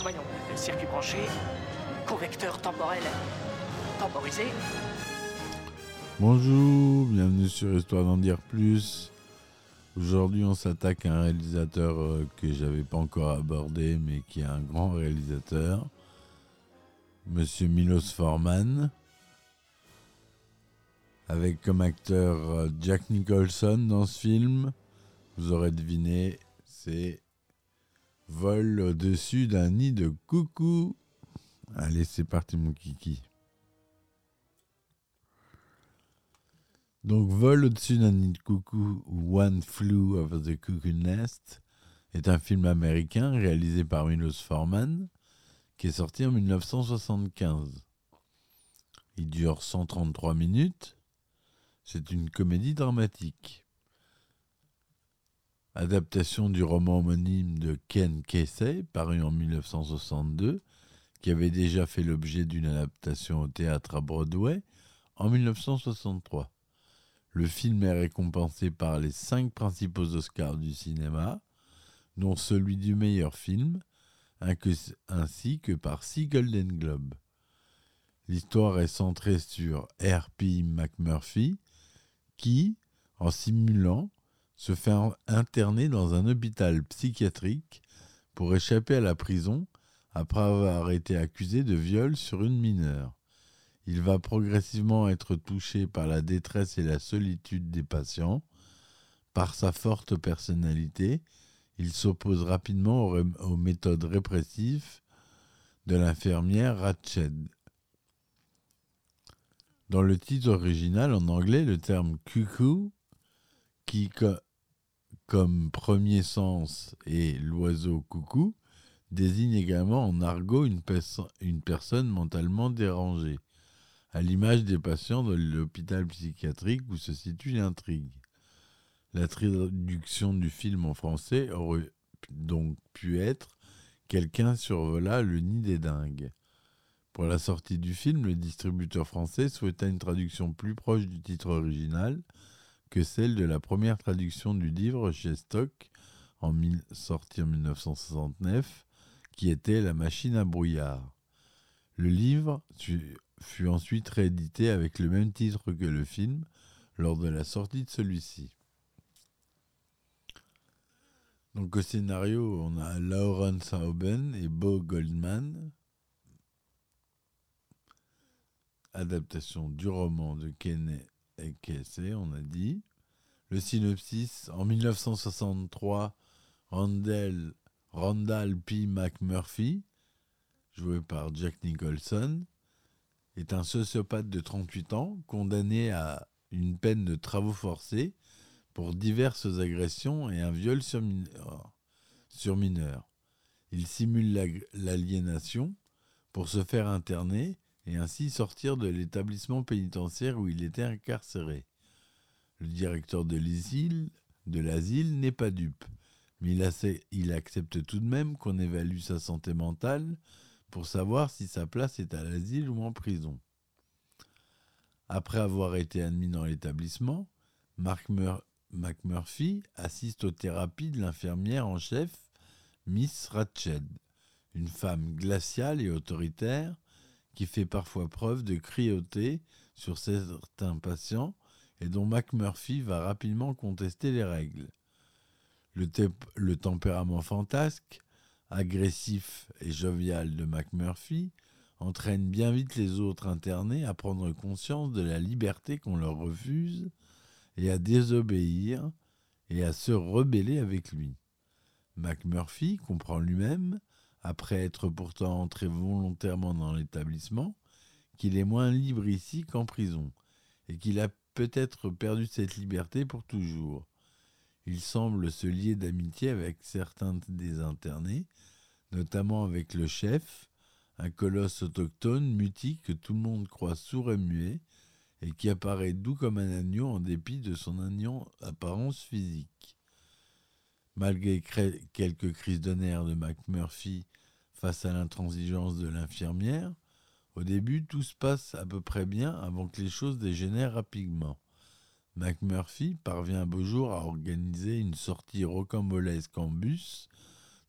Voyons, circuit branché, correcteur temporel temporisé. Bonjour, bienvenue sur Histoire d'en dire plus. Aujourd'hui, on s'attaque à un réalisateur euh, que j'avais pas encore abordé, mais qui est un grand réalisateur, Monsieur Milos Forman, avec comme acteur euh, Jack Nicholson dans ce film. Vous aurez deviné, c'est Vol au-dessus d'un nid de coucou. Allez, c'est parti, mon kiki. Donc, Vol au-dessus d'un nid de coucou, ou One Flew Over the Cuckoo Nest, est un film américain réalisé par Milos Forman, qui est sorti en 1975. Il dure 133 minutes. C'est une comédie dramatique. Adaptation du roman homonyme de Ken Kesey, paru en 1962, qui avait déjà fait l'objet d'une adaptation au théâtre à Broadway en 1963. Le film est récompensé par les cinq principaux Oscars du cinéma, dont celui du meilleur film, ainsi que par six Golden Globes. L'histoire est centrée sur R.P. McMurphy, qui, en simulant, se fait interner dans un hôpital psychiatrique pour échapper à la prison après avoir été accusé de viol sur une mineure. Il va progressivement être touché par la détresse et la solitude des patients. Par sa forte personnalité, il s'oppose rapidement aux, méthodes répressives de l'infirmière Ratched. Dans le titre original en anglais, le terme cuckoo, qui co comme premier sens est l'oiseau coucou, désigne également en argot une personne mentalement dérangée à l'image des patients de l'hôpital psychiatrique où se situe l'intrigue. La traduction du film en français aurait donc pu être Quelqu'un survola le nid des dingues. Pour la sortie du film, le distributeur français souhaita une traduction plus proche du titre original que celle de la première traduction du livre chez Stock, en sorti en 1969, qui était La machine à brouillard. Le livre fut ensuite réédité avec le même titre que le film lors de la sortie de celui-ci. Donc au scénario, on a Lawrence Hauben et Bo Goldman. Adaptation du roman de Ken Kesey, on a dit. Le synopsis, en 1963, Randall, P. McMurphy, joué par Jack Nicholson, est un sociopathe de 38 ans condamné à une peine de travaux forcés pour diverses agressions et un viol sur mineur. Sur mineur. Il simule l'aliénation pour se faire interner et ainsi sortir de l'établissement pénitentiaire où il était incarcéré. Le directeur de l'asile de l'asile n'est pas dupe, mais il, accepte tout de même qu'on évalue sa santé mentale pour savoir si sa place est à l'asile ou en prison. Après avoir été admis dans l'établissement, Mark Mur McMurphy assiste aux thérapies de l'infirmière en chef, Miss Ratched, une femme glaciale et autoritaire qui fait parfois preuve de cruauté sur certains patients et dont McMurphy va rapidement contester les règles. Le, tempérament fantasque, agressif et jovial de McMurphy entraîne bien vite les autres internés à prendre conscience de la liberté qu'on leur refuse et à désobéir et à se rebeller avec lui. McMurphy comprend lui-même, après être pourtant entré volontairement dans l'établissement, qu'il est moins libre ici qu'en prison, et qu'il a peut-être perdu cette liberté pour toujours. Il semble se lier d'amitié avec certains des internés, notamment avec le chef, un colosse autochtone mutique que tout le monde croit sourd et muet, et qui apparaît doux comme un agneau en dépit de son apparence physique. Malgré quelques crises de nerfs de McMurphy face à l'intransigeance de l'infirmière, au début tout se passe à peu près bien avant que les choses dégénèrent rapidement. McMurphy parvient un beau jour à organiser une sortie rocambolesque en bus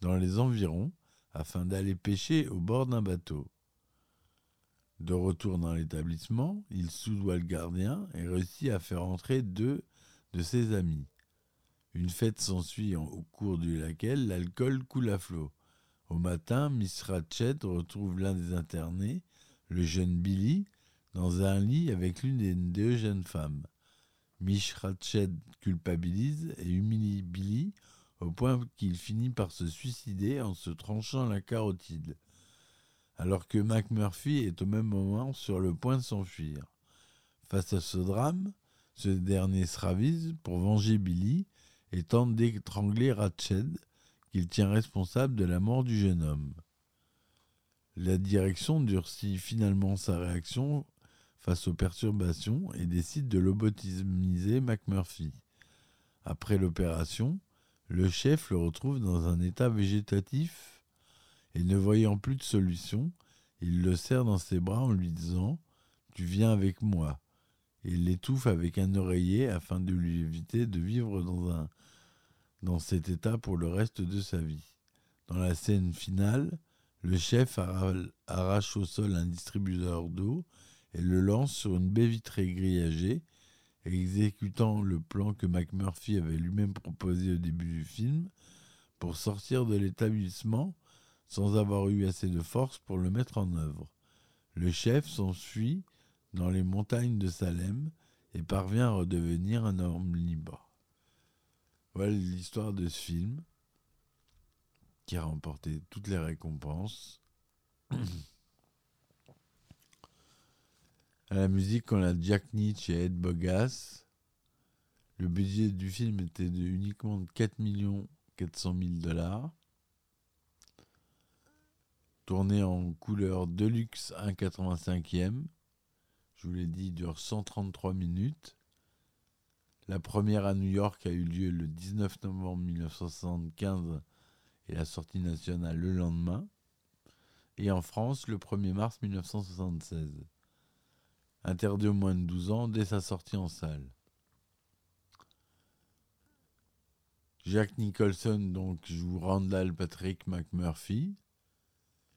dans les environs afin d'aller pêcher au bord d'un bateau. De retour dans l'établissement, il soudoie le gardien et réussit à faire entrer deux de ses amis. Une fête s'ensuit au cours de laquelle l'alcool coule à flot. Au matin, Miss Ratchet retrouve l'un des internés, le jeune Billy, dans un lit avec l'une des deux jeunes femmes. Miss Ratchet culpabilise et humilie Billy au point qu'il finit par se suicider en se tranchant la carotide alors que McMurphy est au même moment sur le point de s'enfuir. Face à ce drame, ce dernier se ravise pour venger Billy et tente d'étrangler Ratched, qu'il tient responsable de la mort du jeune homme. La direction durcit finalement sa réaction face aux perturbations et décide de lobotomiser McMurphy. Après l'opération, le chef le retrouve dans un état végétatif et ne voyant plus de solution, il le serre dans ses bras en lui disant Tu viens avec moi. Il l'étouffe avec un oreiller afin de lui éviter de vivre dans, un, dans cet état pour le reste de sa vie. Dans la scène finale, le chef arrache au sol un distributeur d'eau et le lance sur une baie vitrée grillagée, exécutant le plan que McMurphy avait lui-même proposé au début du film pour sortir de l'établissement sans avoir eu assez de force pour le mettre en œuvre. Le chef s'enfuit dans les montagnes de Salem et parvient à redevenir un homme libre. Voilà l'histoire de ce film qui a remporté toutes les récompenses. à la musique, on a Jack Nietzsche et Ed Bogas. Le budget du film était de uniquement 4 400 000 dollars tourné en couleur Deluxe 1,85e. Je vous l'ai dit, dure 133 minutes. La première à New York a eu lieu le 19 novembre 1975 et la sortie nationale le lendemain. Et en France le 1er mars 1976. Interdit aux moins de 12 ans dès sa sortie en salle. Jack Nicholson donc joue Randall Patrick McMurphy.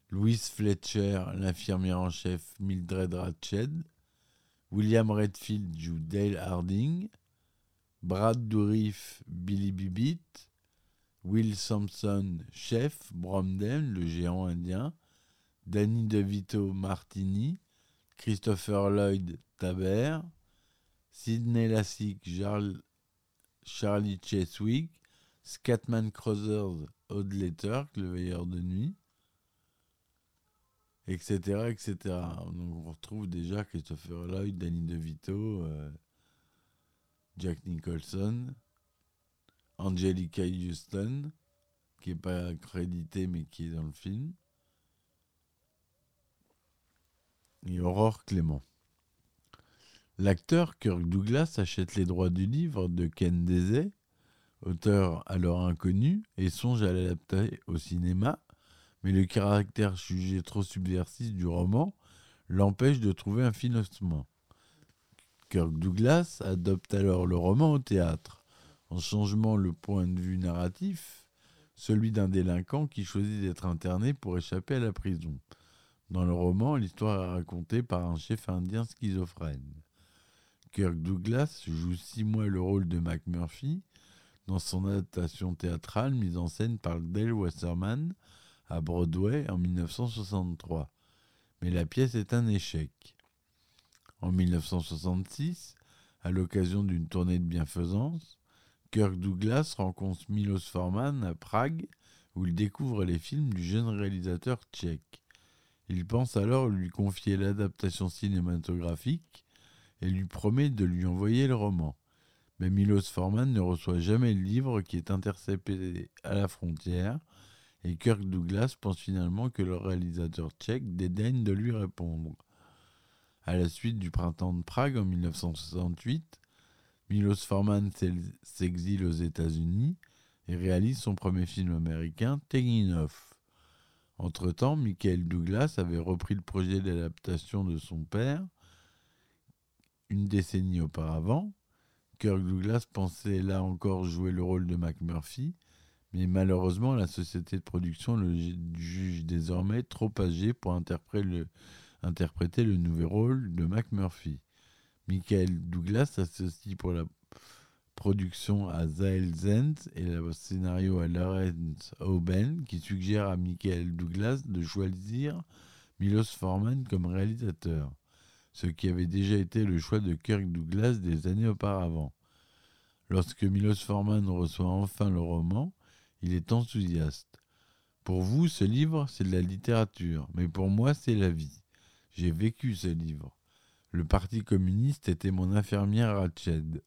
Louise Fletcher, l'infirmière en chef Mildred Ratched, William Redfield joue Dale Harding, Brad Dourif, Billy Bibbitt, Will Sampson, chef, Bromden, le géant indien, Danny DeVito Martini, Christopher Lloyd Taber, Sidney Lassick, Charlie Cheswick, Scatman Crothers, Odd le veilleur de nuit, etc., etc. Donc on retrouve déjà Christopher Lloyd, Danny DeVito, euh, Jack Nicholson, Angelica Houston, qui n'est pas crédité mais qui est dans le film, et Aurore Clément. L'acteur Kirk Douglas achète les droits du livre de Ken Desey, auteur alors inconnu, et songe à l'adapter au cinéma mais le caractère jugé trop subversif du roman l'empêche de trouver un financement. Kirk Douglas adopte alors le roman au théâtre, en changeant le point de vue narratif, celui d'un délinquant qui choisit d'être interné pour échapper à la prison. Dans le roman, l'histoire est racontée par un chef indien schizophrène. Kirk Douglas joue six mois le rôle de McMurphy dans son adaptation théâtrale mise en scène par Dale Wasserman à Broadway en 1963, mais la pièce est un échec. En 1966, à l'occasion d'une tournée de bienfaisance, Kirk Douglas rencontre Milos Forman à Prague où il découvre les films du jeune réalisateur tchèque. Il pense alors lui confier l'adaptation cinématographique et lui promet de lui envoyer le roman. Mais Milos Forman ne reçoit jamais le livre qui est intercepté à la frontière et Kirk Douglas pense finalement que le réalisateur tchèque dédaigne de lui répondre. À la suite du printemps de Prague en 1968, Milos Forman s'exile aux États-Unis et réalise son premier film américain, Taking Off. Entre-temps, Michael Douglas avait repris le projet d'adaptation de son père une décennie auparavant. Kirk Douglas pensait là encore jouer le rôle de McMurphy, mais malheureusement la société de production le juge désormais trop âgé pour interpréter le, interpréter nouveau rôle de McMurphy. Michael Douglas s'associe pour la production à Zael Zenz et le scénario à Lawrence Oben qui suggère à Michael Douglas de choisir Milos Forman comme réalisateur, ce qui avait déjà été le choix de Kirk Douglas des années auparavant. Lorsque Milos Forman reçoit enfin le roman, il est enthousiaste. Pour vous, ce livre, c'est de la littérature, mais pour moi, c'est la vie. J'ai vécu ce livre. Le Parti communiste était mon infirmière Tchède.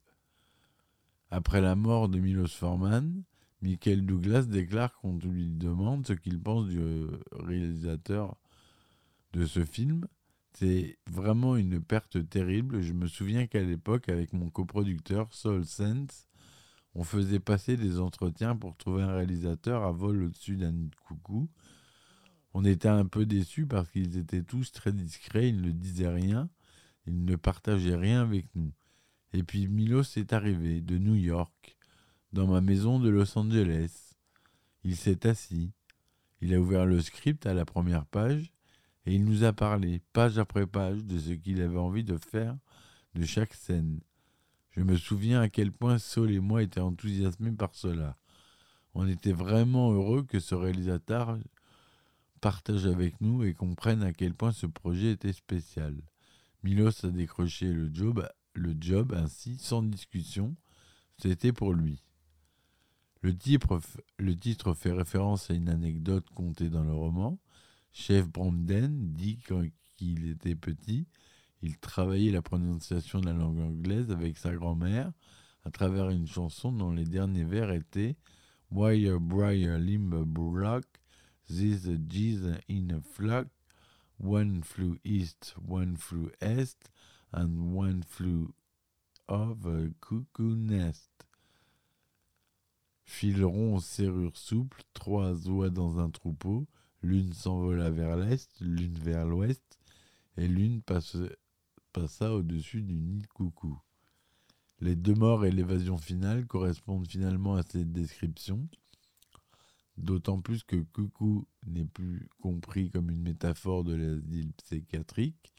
Après la mort de Milos Forman, Michael Douglas déclare qu'on lui demande ce qu'il pense du réalisateur de ce film. C'est vraiment une perte terrible. Je me souviens qu'à l'époque, avec mon coproducteur Soul Sense, on faisait passer des entretiens pour trouver un réalisateur à vol au-dessus d'un coucou. On était un peu déçus parce qu'ils étaient tous très discrets, ils ne disaient rien, ils ne partageaient rien avec nous. Et puis Milos est arrivé de New York, dans ma maison de Los Angeles. Il s'est assis, il a ouvert le script à la première page, et il nous a parlé, page après page, de ce qu'il avait envie de faire de chaque scène. Je me souviens à quel point Saul et moi étaient enthousiasmés par cela. On était vraiment heureux que ce réalisateur partage avec nous et comprenne à quel point ce projet était spécial. Milos a décroché le job, ainsi, sans discussion. C'était pour lui. Le titre, le titre fait référence à une anecdote contée dans le roman. Chef Bromden dit qu'il était petit, il travaillait la prononciation de la langue anglaise avec sa grand-mère à travers une chanson dont les derniers vers étaient Wire Briar Limber Brock This in a flock, one flew east, one flew est, and one flew of a cuckoo nest. Fil rond, serrure souple, trois oies dans un troupeau, l'une s'envola vers l'est, l'une vers l'ouest, et l'une passa au-dessus du nid coucou. Les deux morts et l'évasion finale correspondent finalement à cette description. D'autant plus que coucou n'est plus compris comme une métaphore de l'asile psychiatrique.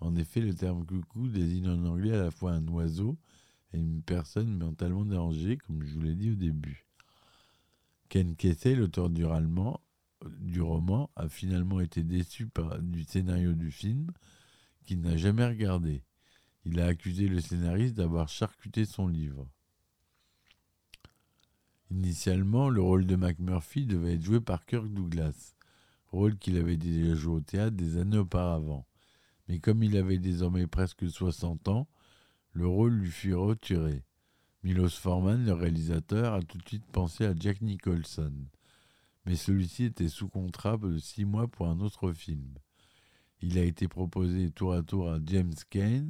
En effet, le terme coucou désigne en anglais à la fois un oiseau et une personne mentalement dérangée, comme je vous l'ai dit au début. Ken Kesey, l'auteur du, du, roman, a finalement été déçu par, du scénario du film n'a jamais regardé. Il a accusé le scénariste d'avoir charcuté son livre. Initialement, le rôle de McMurphy devait être joué par Kirk Douglas, rôle qu'il avait déjà joué au théâtre des années auparavant. Mais comme il avait désormais presque 60 ans, le rôle lui fut retiré. Milos Forman, le réalisateur, a tout de suite pensé à Jack Nicholson. Mais celui-ci était sous contrat de six mois pour un autre film. Il a été proposé tour à tour à James Cain,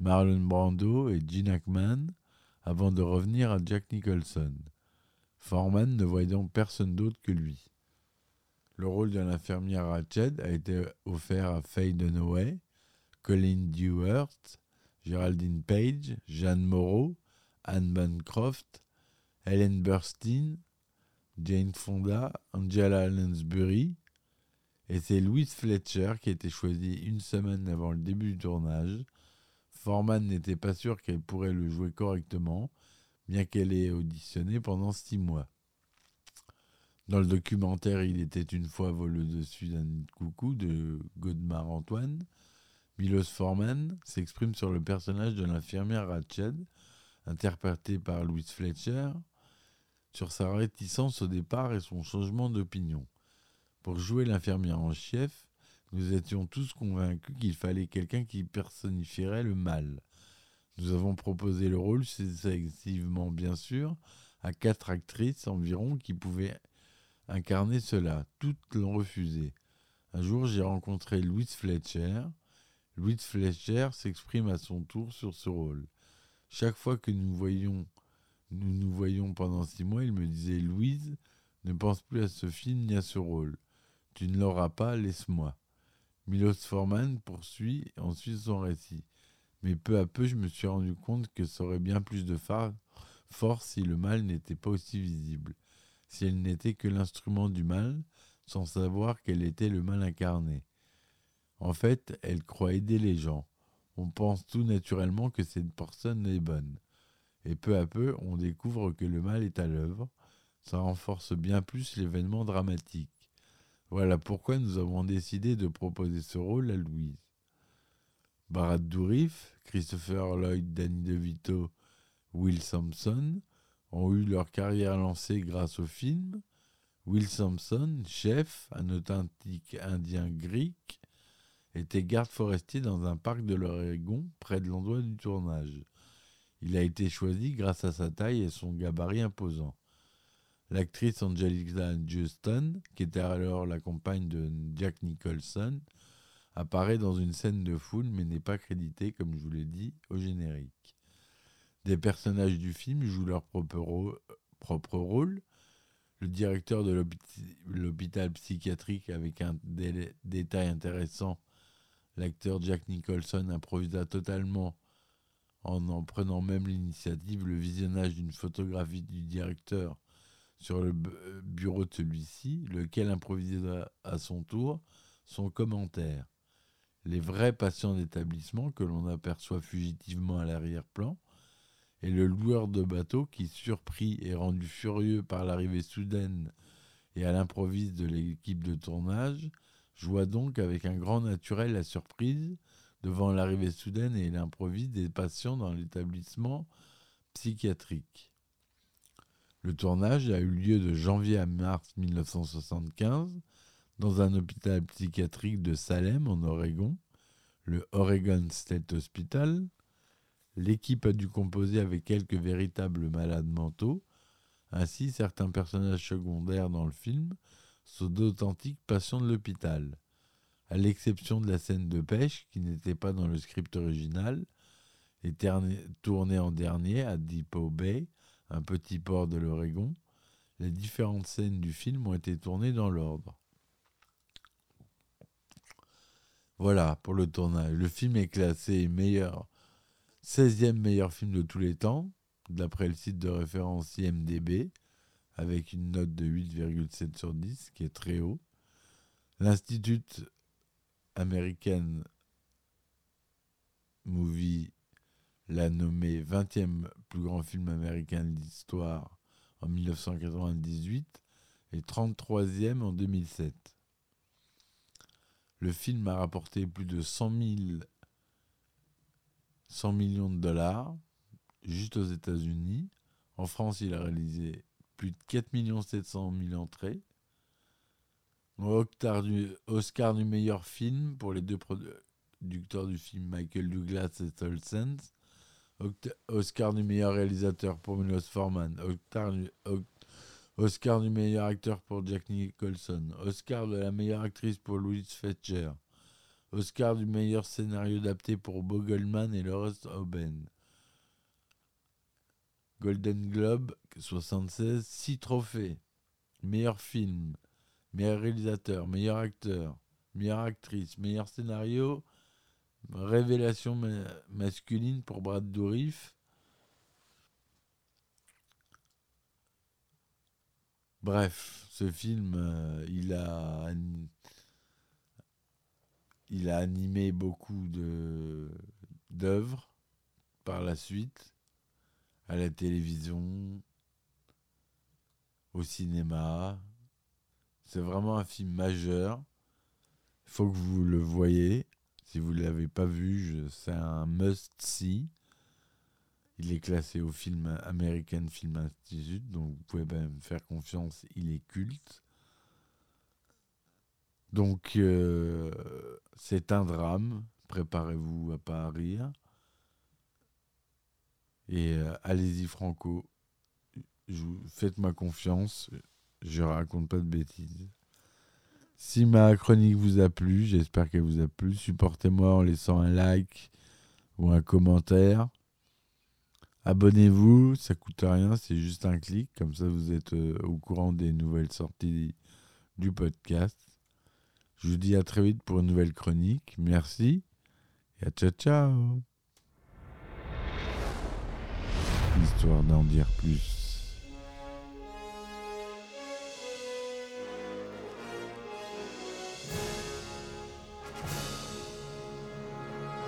Marlon Brando et Gene Hackman, avant de revenir à Jack Nicholson. Foreman ne voyait donc personne d'autre que lui. Le rôle de l'infirmière Ratched a été offert à Faye Dunaway, Colin Dewhurst, Geraldine Page, Jeanne Moreau, Anne Bancroft, Helen Burstyn, Jane Fonda, Angela Lansbury, et c'est Louise Fletcher qui a été choisie une semaine avant le début du tournage. Foreman n'était pas sûr qu'elle pourrait le jouer correctement, bien qu'elle ait auditionné pendant six mois. Dans le documentaire Il était une fois vol dessus d'un coucou de Godemar Antoine, Milos Forman s'exprime sur le personnage de l'infirmière Ratched, interprété par Louise Fletcher. sur sa réticence au départ et son changement d'opinion. Pour jouer l'infirmière en chef, nous étions tous convaincus qu'il fallait quelqu'un qui personnifierait le mal. Nous avons proposé le rôle, successivement bien sûr, à quatre actrices environ qui pouvaient incarner cela. Toutes l'ont refusé. Un jour, j'ai rencontré Louise Fletcher. Louise Fletcher s'exprime à son tour sur ce rôle. Chaque fois que nous voyions, nous nous voyions pendant six mois, il me disait Louise, ne pense plus à ce film ni à ce rôle. Tu ne l'auras pas, laisse-moi. Milos Forman poursuit ensuite son récit. Mais peu à peu, je me suis rendu compte que ça aurait bien plus de force si le mal n'était pas aussi visible, si elle n'était que l'instrument du mal, sans savoir qu'elle était le mal incarné. En fait, elle croit aider les gens. On pense tout naturellement que cette personne est bonne. Et peu à peu, on découvre que le mal est à l'œuvre. Ça renforce bien plus l'événement dramatique. Voilà pourquoi nous avons décidé de proposer ce rôle à Louise. Barat Dourif, Christopher Lloyd, Danny DeVito, Will Sampson ont eu leur carrière lancée grâce au film. Will Sampson, chef, un authentique indien grec, était garde forestier dans un parc de l'Oregon près de l'endroit du tournage. Il a été choisi grâce à sa taille et son gabarit imposant. L'actrice Angelica Juston, qui était alors la compagne de Jack Nicholson, apparaît dans une scène de foule mais n'est pas créditée, comme je vous l'ai dit, au générique. Des personnages du film jouent leur propre, propre rôle, le directeur de l'hôpital psychiatrique avec un détail intéressant, l'acteur Jack Nicholson improvisa totalement en en prenant même l'initiative le visionnage d'une photographie du directeur sur le bureau de celui-ci, lequel improvisa à son tour son commentaire. Les vrais patients d'établissement que l'on aperçoit fugitivement à l'arrière-plan et le loueur de bateau qui, surpris et rendu furieux par l'arrivée soudaine et à l'improviste de l'équipe de tournage, joua donc avec un grand naturel la surprise devant l'arrivée soudaine et l'improviste des patients dans l'établissement psychiatrique. Le tournage a eu lieu de janvier à mars 1975 dans un hôpital psychiatrique de Salem en Oregon, le Oregon State Hospital, L'équipe a dû composer avec quelques véritables malades mentaux. Ainsi, certains personnages secondaires dans le film sont d'authentiques patients de l'hôpital. À l'exception de la scène de pêche, qui n'était pas dans le script original, et tournée en dernier à Depot Bay, un petit port de l'Oregon, les différentes scènes du film ont été tournées dans l'ordre. Voilà pour le tournage. Le film est classé meilleur 16e meilleur film de tous les temps, d'après le site de référence IMDB, avec une note de 8,7 sur 10, qui est très haut. L'Institut American Movie l'a nommé 20e plus grand film américain de l'histoire en 1998 et 33e en 2007. Le film a rapporté plus de 100 000 100 millions de dollars juste aux États-Unis. En France, il a réalisé plus de 4 700 000 entrées. Oscar du, meilleur film pour les deux producteurs du film Michael Douglas et Tolson. Oscar du meilleur réalisateur pour Milos Forman. Oscar du meilleur acteur pour Jack Nicholson. Oscar de la meilleure actrice pour Louise Fletcher. Oscar du meilleur scénario adapté pour Bo Goldman et Laurence Oben. Golden Globe 76, 6 trophées. Meilleur film, meilleur réalisateur, meilleur acteur, meilleure actrice, meilleur scénario, révélation masculine pour Brad Dourif. Bref, ce film, euh, il a il a animé beaucoup d'œuvres par la suite, à la télévision, au cinéma. C'est vraiment un film majeur. Il faut que vous le voyez. Si vous ne l'avez pas vu, c'est un must-see. Il est classé au film American Film Institute, donc vous pouvez même faire confiance, il est culte. Donc, euh, c'est un drame. Préparez-vous à pas rire. Et euh, allez-y, Franco. Faites-moi confiance. Je raconte pas de bêtises. Si ma chronique vous a plu, j'espère qu'elle vous a plu. Supportez-moi en laissant un like ou un commentaire. Abonnez-vous, ça coûte rien, c'est juste un clic. Comme ça, vous êtes euh, au courant des nouvelles sorties du podcast. Je vous dis à très vite pour une nouvelle chronique. Merci et à ciao ciao. Histoire d'en dire plus.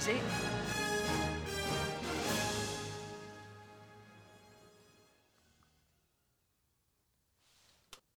Voyons, circuit